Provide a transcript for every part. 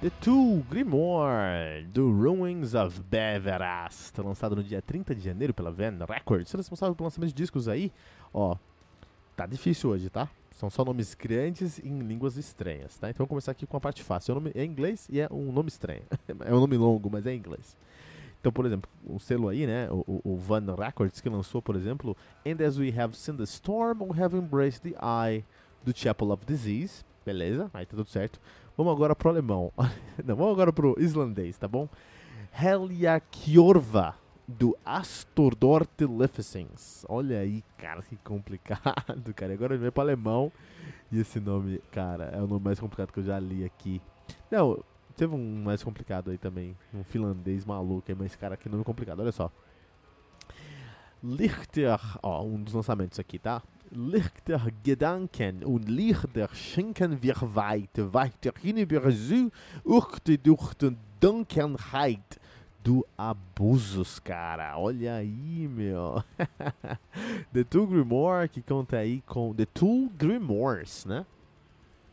The Two Grimoire, do Ruins of Beverast, lançado no dia 30 de janeiro pela Van Records. Sendo responsável pelo lançamento de discos aí, ó, tá difícil hoje, tá? São só nomes grandes em línguas estranhas, tá? Então vamos começar aqui com a parte fácil. O nome é inglês e é um nome estranho. é um nome longo, mas é inglês. Então, por exemplo, o selo aí, né, o, o Van Records, que lançou, por exemplo, And As We Have Seen the Storm, We Have Embraced the Eye, do Chapel of Disease, beleza? Aí tá tudo certo. Vamos agora pro alemão. Não, vamos agora pro islandês, tá bom? Heljakjorva, do Astordorte Lefesens. Olha aí, cara, que complicado, cara. Agora ele vai pro alemão. E esse nome, cara, é o nome mais complicado que eu já li aqui. Não, teve um mais complicado aí também. Um finlandês maluco aí, mas, cara, que nome complicado. Olha só. Lichter, ó, um dos lançamentos aqui, tá? Lichter Gedanken und lichter schenken wir weit, weiterhin über urte durch den Dunkelheit do Abusos, cara. Olha aí, meu. The Two Grimoire, que conta aí com... The Two Grimoires, né?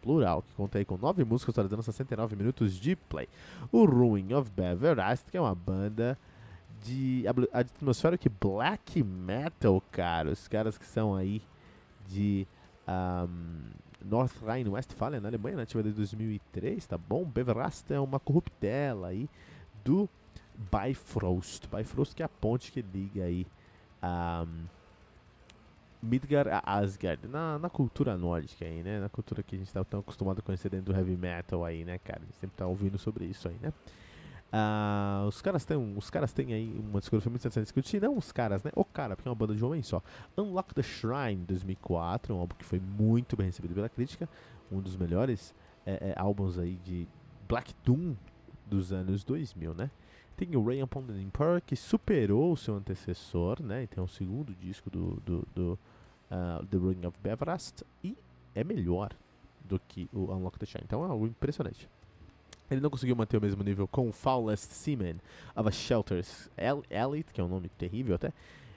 Plural, que conta aí com nove músicas, totalizando 69 minutos de play. O Ruin of Beverast, que é uma banda de atmospheric black metal, cara. Os caras que são aí de um, North Rhine-Westphalia, na Alemanha, nativa desde 2003, tá bom? Beverast é uma corruptela aí do Bifrost. Bifrost que é a ponte que liga aí um, Midgard a Asgard, na, na cultura nórdica aí, né? Na cultura que a gente tá tão acostumado a conhecer dentro do heavy metal aí, né, cara? A gente sempre tá ouvindo sobre isso aí, né? Uh, os caras têm os caras têm aí uma discussão muito interessante discutir, não os caras, né? O cara, porque é uma banda de homem só. Unlock the Shrine 2004, um álbum que foi muito bem recebido pela crítica, um dos melhores é, é, álbuns aí de Black Doom dos anos 2000, né? Tem o Rain Upon the Empire, que superou o seu antecessor, né? Então é o segundo disco do, do, do uh, The Ring of Beverast e é melhor do que o Unlock the Shrine. Então é algo impressionante. Ele não conseguiu manter o mesmo nível com Foulest Seaman of a Shelters Elite, que é um nome terrível até,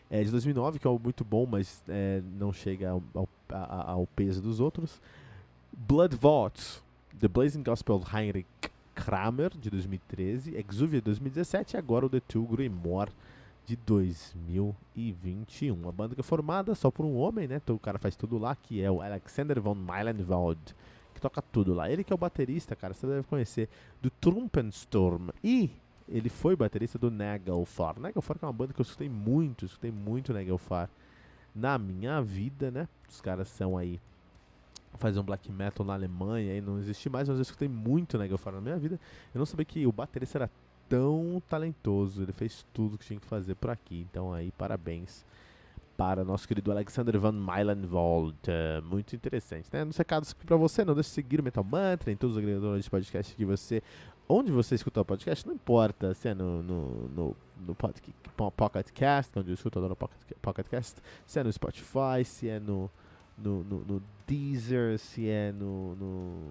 é, de 2009, que é muito bom, mas é, não chega ao, ao, ao, peso dos outros. Blood Vault, The Blazing Gospel Heinrich Kramer, de 2013. Exuvia, de 2017. E agora o The Two Grimoire, de 2021. A banda que é formada só por um homem, né? Então o cara faz tudo lá, que é o Alexander von Meilenwald que toca tudo lá. Ele que é o baterista, cara, você deve conhecer, do Trumpenstorm. E ele foi baterista do Nagelfar. Nagelfar é uma banda que eu escutei muito, escutei muito Nagelfar na minha vida, né? Os caras são aí fazer um black metal na Alemanha e não existe mais, mas eu escutei muito Nagelfar na minha vida. Eu não sabia que o baterista era tão talentoso, ele fez tudo que tinha que fazer por aqui. Então aí, parabéns para nosso querido Alexander Van Meilenwald. Uh, muito interessante, né? Nos recados para você, não deixe de seguir o Metal Mantra em todos os agregadores de podcast que você. Onde você escutar o podcast, não importa se é no, no, no, no Pocket Cast, onde eu escuto no Pocket, Pocket Cast, se é no Spotify, se é no, no, no, no Deezer, se é no, no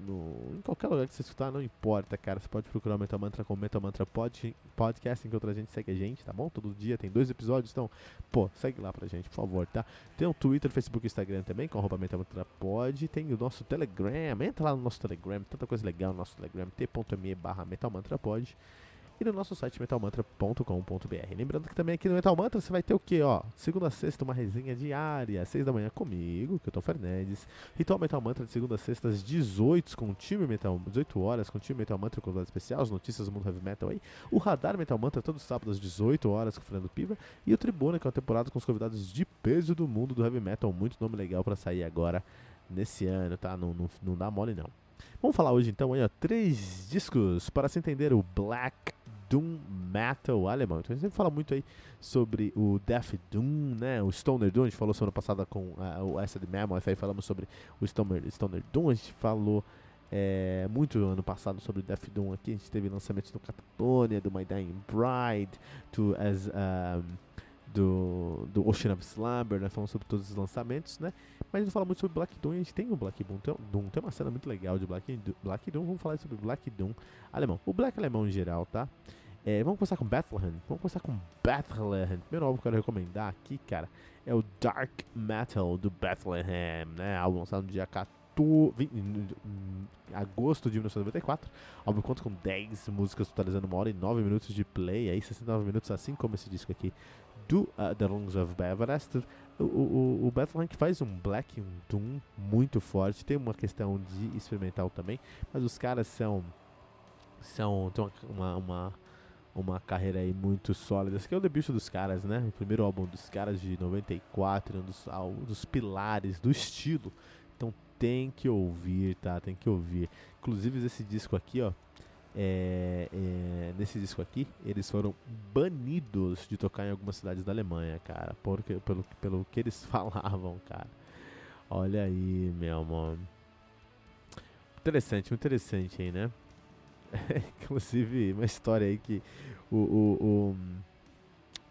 no, em qualquer lugar que você escutar, não importa, cara. Você pode procurar o Metal Mantra com Metal Mantra pod, Podcast, que outra gente segue a gente, tá bom? Todo dia tem dois episódios, então, pô, segue lá pra gente, por favor, tá? Tem o Twitter, Facebook Instagram também, com arroba Metal Mantra Pod. Tem o nosso Telegram, entra lá no nosso Telegram, tanta coisa legal no nosso Telegram, t.me barra Metal Mantra Pod e no nosso site metalmantra.com.br. Lembrando que também aqui no Metal Mantra você vai ter o que, ó? Segunda a sexta, uma resenha diária, seis da manhã comigo, que eu tô Fernandes. Ritual Metal Mantra de segunda a sexta às 18 com o time Metal, 18 horas com o time Metal Mantra com os especial, as notícias do mundo heavy metal aí. O Radar Metal Mantra todo sábado às 18 horas com o Fernando Piva e o Tribuna, que é uma temporada com os convidados de peso do mundo do heavy metal, muito nome legal para sair agora nesse ano, tá? Não, não, não dá mole não. Vamos falar hoje então aí, ó, três discos para se entender o Black Doom Metal alemão. Então a gente sempre fala muito aí sobre o Death Doom, né? O Stoner Doom, a gente falou semana passada com uh, o Acid Mammoth, aí falamos sobre o Stoner, Stoner Doom, a gente falou é, muito ano passado sobre Death Doom aqui. A gente teve lançamentos do Catatonia, do My Dying Bride, do, as, um, do, do Ocean of Slumber, nós falamos sobre todos os lançamentos, né? Mas a gente fala muito sobre Black Doom, a gente tem o Black Doom, tem, Doom, tem uma cena muito legal de Black, Black Doom, vamos falar sobre Black Doom alemão. O Black alemão em geral, tá? É, vamos começar com Bethlehem. Vamos começar com Bethlehem. Primeiro álbum que eu quero recomendar aqui, cara, é o Dark Metal do Bethlehem, né? Álbum lançado no dia 14 em agosto de 1994. O álbum conta com 10 músicas totalizando uma hora e 9 minutos de play, aí 69 minutos, assim como esse disco aqui do uh, The Lungs of Everest. O, o, o Bethlehem faz um black, um doom muito forte. Tem uma questão de experimental também, mas os caras são são tem uma, uma uma carreira aí muito sólida. Esse aqui é o debut dos caras, né? O primeiro álbum dos caras de 94, um dos, um dos pilares do estilo. Então tem que ouvir, tá? Tem que ouvir. Inclusive esse disco aqui, ó. É, é, nesse disco aqui, eles foram banidos de tocar em algumas cidades da Alemanha, cara. Porque, pelo, pelo que eles falavam, cara. Olha aí, meu amor. Interessante, interessante aí, né? Inclusive, uma história aí que o, o,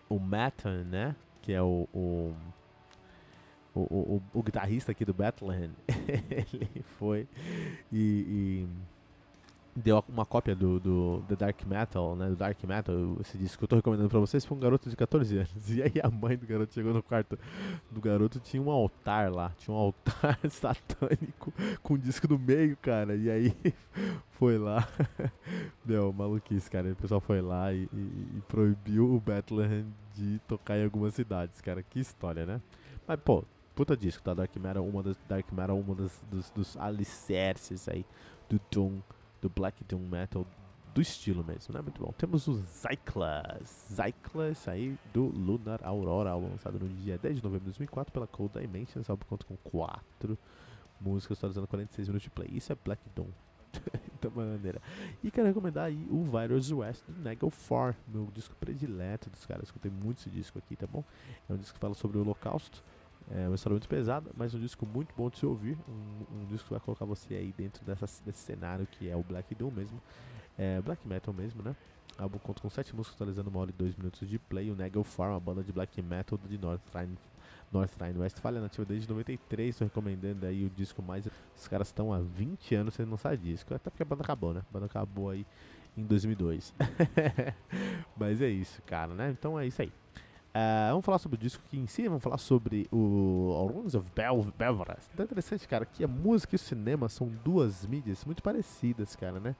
o, o Matan, né? Que é o, o, o, o, o guitarrista aqui do Bethlehem, ele foi e, e deu uma cópia do, do, do Dark Metal, né? Do Dark Metal, esse disco que eu tô recomendando pra vocês pra um garoto de 14 anos. E aí a mãe do garoto chegou no quarto do garoto, tinha um altar lá, tinha um altar satânico com um disco no meio, cara. E aí foi lá, meu, maluquice, cara. O pessoal foi lá e, e, e proibiu o Bethlehem de tocar em algumas cidades, cara. Que história, né? Mas, pô, puta disco, tá? Dark Metal, uma das, Dark Metal, uma das, dos, dos alicerces aí do Doom do Black Doom Metal do estilo mesmo, né? Muito bom. Temos o Zyklus. Zyklus aí do Lunar Aurora, lançado no dia 10 de novembro de 2004 pela Cold Dimensions. Álbum conta com 4 músicas, totalizando 46 minutos de play. Isso é Black Doom. da maneira. E quero recomendar aí o Virus West do Negal 4, meu disco predileto dos caras. Escutei muito esse disco aqui, tá bom? É um disco que fala sobre o Holocausto. É uma história muito pesada, mas um disco muito bom de se ouvir. Um, um disco que vai colocar você aí dentro dessa, desse cenário que é o Black Doom mesmo. É, Black Metal mesmo, né? O álbum conta com 7 músicas totalizando uma hora e 2 minutos de play. O Negal Farm, a banda de Black Metal de North Rhine, North Rhine Westphalia, nativa desde 93. Estou recomendando aí o disco mais. Os caras estão há 20 anos sem lançar disco. Até porque a banda acabou, né? A banda acabou aí em 2002. Mas é isso, cara, né? Então é isso aí. Uh, vamos falar sobre o disco aqui em si, vamos falar sobre o Runes of Bel. Então é interessante, cara, que a música e o cinema são duas mídias muito parecidas, cara, né?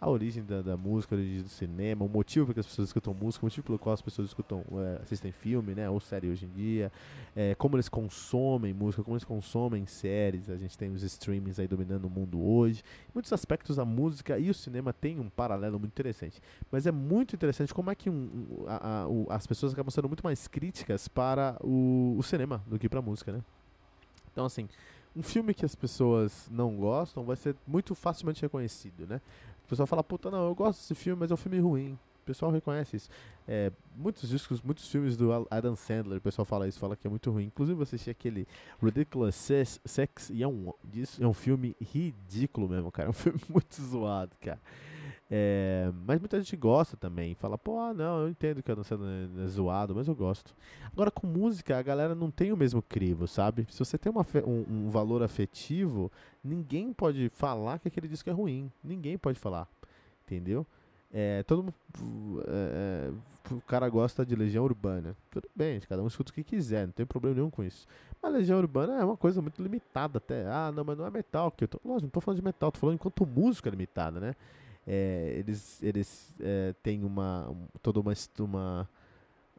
A origem da, da, música, a origem do cinema, o motivo porque as pessoas escutam música, o motivo pelo qual as pessoas escutam, é, assistem filme, né, ou série hoje em dia, é, como eles consomem música, como eles consomem séries, a gente tem os streamings aí dominando o mundo hoje, muitos aspectos da música e o cinema tem um paralelo muito interessante, mas é muito interessante como é que um, a, a, o, as pessoas acabam sendo muito mais críticas para o, o cinema do que para a música, né? Então assim, um filme que as pessoas não gostam vai ser muito facilmente reconhecido, né? O pessoal fala, puta, não, eu gosto desse filme, mas é um filme ruim. O pessoal reconhece isso. É, muitos discos, muitos filmes do Adam Sandler, o pessoal fala isso, fala que é muito ruim. Inclusive, eu assisti aquele Ridiculous Sex, e é um, é um filme ridículo mesmo, cara. É um filme muito zoado, cara. É, mas muita gente gosta também. Fala, pô, ah, não, eu entendo que Adam Sandler é zoado, mas eu gosto. Agora, com música, a galera não tem o mesmo crivo, sabe? Se você tem uma, um, um valor afetivo, ninguém pode falar que aquele disco é ruim. Ninguém pode falar. Entendeu? É, todo mundo, é, é, o cara gosta de Legião Urbana. Tudo bem, cada um escuta o que quiser, não tem problema nenhum com isso. Mas Legião Urbana é uma coisa muito limitada até. Ah, não, mas não é metal. Que eu tô, lógico, não tô falando de metal, tô falando enquanto música limitada, né? É, eles eles é, têm uma toda uma uma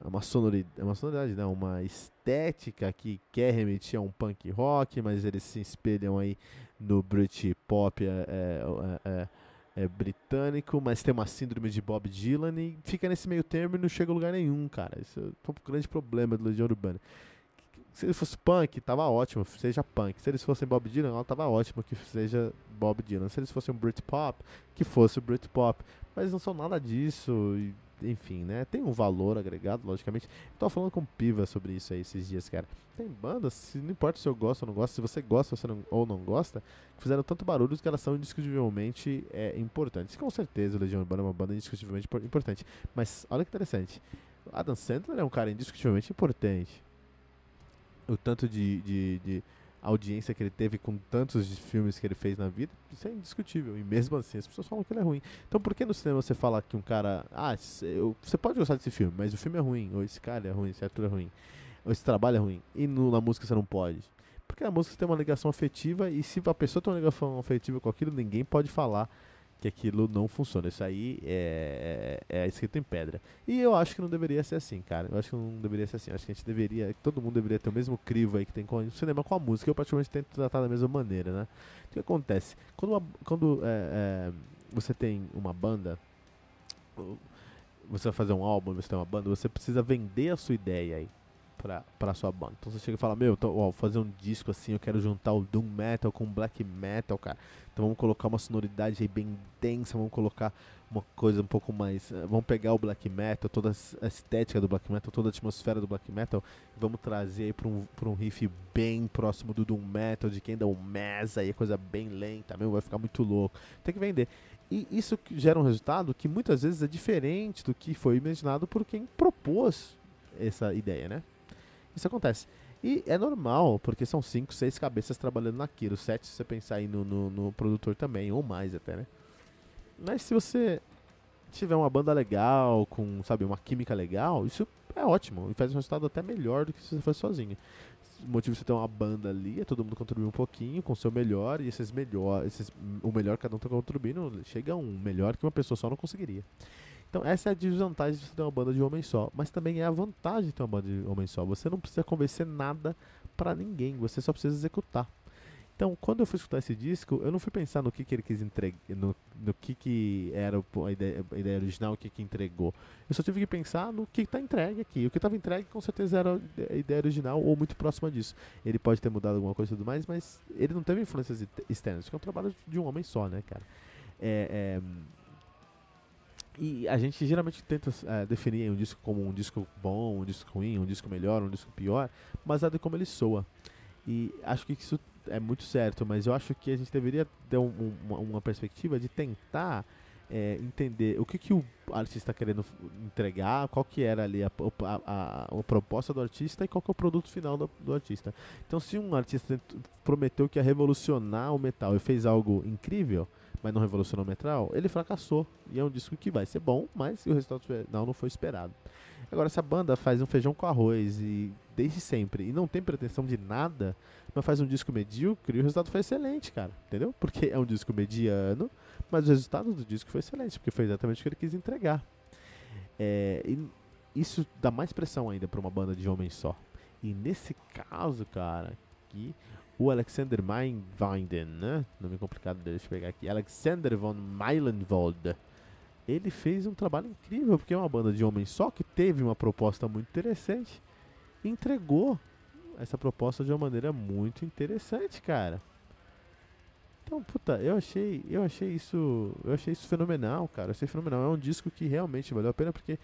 uma sonoridade, uma sonoridade, não, uma estética que quer remeter a um punk rock, mas eles se espelham aí no Britpop é, é, é, é, britânico, mas tem uma síndrome de Bob Dylan e fica nesse meio termo e não chega a lugar nenhum, cara. Isso é um grande problema do Legião Urbana. Se ele fosse punk, tava ótimo, seja punk. Se eles fossem Bob Dylan, ela tava ótimo que seja Bob Dylan. Se eles fossem Britpop, que fosse o Britpop. Mas não são nada disso. E enfim, né? Tem um valor agregado, logicamente. Tô falando com Piva sobre isso aí esses dias, cara. Tem bandas, se, não importa se eu gosto ou não gosto, se você gosta você não, ou não gosta, fizeram tanto barulho que elas são indiscutivelmente é, importantes. Com certeza, o Legião Urbana é uma banda indiscutivelmente importante. Mas olha que interessante. Adam Sandler é um cara indiscutivelmente importante. O tanto de, de, de audiência que ele teve com tantos filmes que ele fez na vida, isso é indiscutível. E mesmo assim, as pessoas falam que ele é ruim. Então por que no cinema você fala que um cara. Ah, você pode gostar desse filme, mas o filme é ruim, ou esse cara é ruim, esse ator é ruim, ou esse trabalho é ruim, e no, na música você não pode? Porque a música tem uma ligação afetiva, e se a pessoa tem uma ligação afetiva com aquilo, ninguém pode falar que aquilo não funciona. Isso aí é, é, é, escrito em pedra. E eu acho que não deveria ser assim, cara. Eu acho que não deveria ser assim. Eu acho que a gente deveria, todo mundo deveria ter o mesmo crivo aí que tem com o cinema com a música. Eu praticamente tento tratar da mesma maneira, né? O que acontece? Quando, uma, quando é, é, você tem uma banda, você vai fazer um álbum, você tem uma banda, você precisa vender a sua ideia aí pra, pra sua banda. Então você chega e fala, meu, tô, ó, fazer um disco assim, eu quero juntar o Doom Metal com o Black Metal, cara. Então vamos colocar uma sonoridade aí bem densa, vamos colocar uma coisa um pouco mais. Uh, vamos pegar o Black Metal, toda a estética do Black Metal, toda a atmosfera do Black Metal, e vamos trazer aí pra um, pra um riff bem próximo do Doom Metal, de quem dá um Mess aí, coisa bem lenta, meu, vai ficar muito louco. Tem que vender. E isso gera um resultado que muitas vezes é diferente do que foi imaginado por quem propôs essa ideia, né? Isso acontece. E é normal, porque são cinco, seis cabeças trabalhando naquilo. Sete se você pensar aí no, no, no, produtor também, ou mais até, né? Mas se você tiver uma banda legal, com, sabe, uma química legal, isso é ótimo. E faz um resultado até melhor do que se você fosse sozinho. O motivo de você ter uma banda ali é todo mundo contribuir um pouquinho com o seu melhor, e esses melhor, esses, o melhor cada um tá contribuindo, chega a um melhor que uma pessoa só não conseguiria. Então essa é a desvantagem de ter uma banda de homem só, mas também é a vantagem de ter uma banda de homem só. Você não precisa convencer nada para ninguém, você só precisa executar. Então, quando eu fui escutar esse disco, eu não fui pensar no que, que ele quis entregar, no, no que, que era a ideia, a ideia original, o que, que entregou. Eu só tive que pensar no que está entregue aqui. O que estava entregue com certeza era a ideia original ou muito próxima disso. Ele pode ter mudado alguma coisa e tudo mais, mas ele não teve influências externas, porque é um trabalho de um homem só, né, cara? É, é, e a gente geralmente tenta é, definir um disco como um disco bom, um disco ruim, um disco melhor, um disco pior, baseado em como ele soa. E acho que isso é muito certo, mas eu acho que a gente deveria ter um, uma, uma, perspectiva de tentar é, entender o que, que o artista está querendo entregar, qual que era ali a, a, a, a, proposta do artista e qual que é o produto final do, do artista. Então, se um artista prometeu que ia revolucionar o metal e fez algo incrível, mas não revolucionou metal, ele fracassou. E é um disco que vai ser bom, mas o resultado final não foi esperado. Agora, se a banda faz um feijão com arroz e desde sempre e não tem pretensão de nada, mas faz um disco medíocre, o resultado foi excelente, cara. Entendeu? Porque é um disco mediano, mas o resultado do disco foi excelente, porque foi exatamente o que ele quis entregar. É, e isso dá mais pressão ainda para uma banda de homens só. E nesse caso, cara, que o Alexander Meinwinden, né? Nome complicado, deixa eu pegar aqui. Alexander von Meilenwald. Ele fez um trabalho incrível, porque é uma banda de homens só que teve uma proposta muito interessante. Entregou essa proposta de uma maneira muito interessante, cara. Então, puta, eu achei, eu achei isso, eu achei isso fenomenal, cara. Eu achei fenomenal. É um disco que realmente valeu a pena porque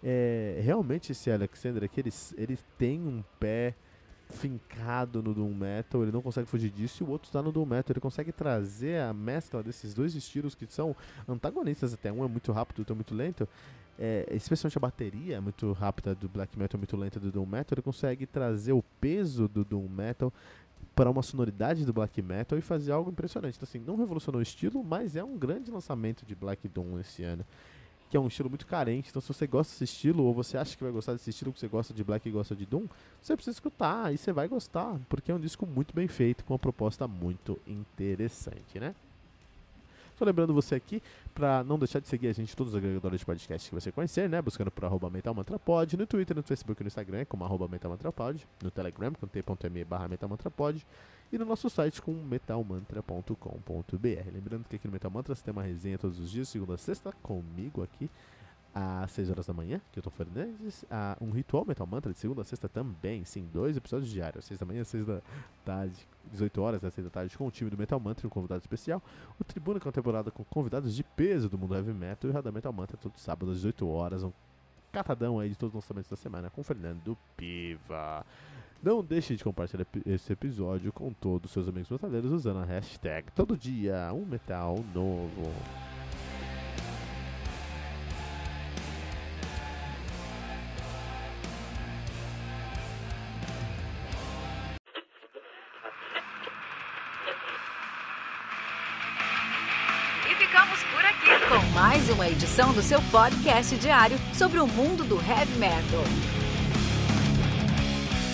é, realmente esse Alexander aqui, ele, ele tem um pé fincado no Doom Metal, ele não consegue fugir disso, e o outro está no Doom Metal. Ele consegue trazer a mescla desses dois estilos que são antagonistas até. Um é muito rápido, outro é muito lento. É, especialmente a bateria é muito rápida do Black Metal, muito lenta do Doom Metal. Ele consegue trazer o peso do Doom Metal para uma sonoridade do Black Metal e fazer algo impressionante. Então, assim, não revolucionou o estilo, mas é um grande lançamento de Black Doom esse ano que é um estilo muito carente. Então, se você gosta desse estilo, ou você acha que vai gostar desse estilo, que você gosta de Black e gosta de Doom, você precisa escutar e você vai gostar, porque é um disco muito bem feito, com uma proposta muito interessante, né? Só lembrando você aqui, para não deixar de seguir a gente todos os agregadores de podcast que você conhecer, né? Buscando por arroba mentalmantrapod, no Twitter, no Facebook no Instagram, como arroba no Telegram, com t.me barra e no nosso site com metalmantra.com.br. Lembrando que aqui no Metal Mantra você tem uma resenha todos os dias, segunda a sexta, comigo aqui, às 6 horas da manhã, que eu tô Fernandes, a um ritual Metal Mantra de segunda a sexta também, sim, dois episódios diários, 6 da manhã, 6 da tarde, 18 horas, às 6 da tarde, com o time do Metal Mantra e um convidado especial, o Tribuna, que é uma temporada com convidados de peso do mundo heavy metal, e o Radar Metal Mantra todo sábado às 18 horas, um catadão aí de todos os lançamentos da semana com o Fernando Piva. Não deixe de compartilhar esse episódio com todos os seus amigos metaleiros usando a hashtag todo dia um metal novo. E ficamos por aqui com mais uma edição do seu podcast diário sobre o mundo do heavy metal.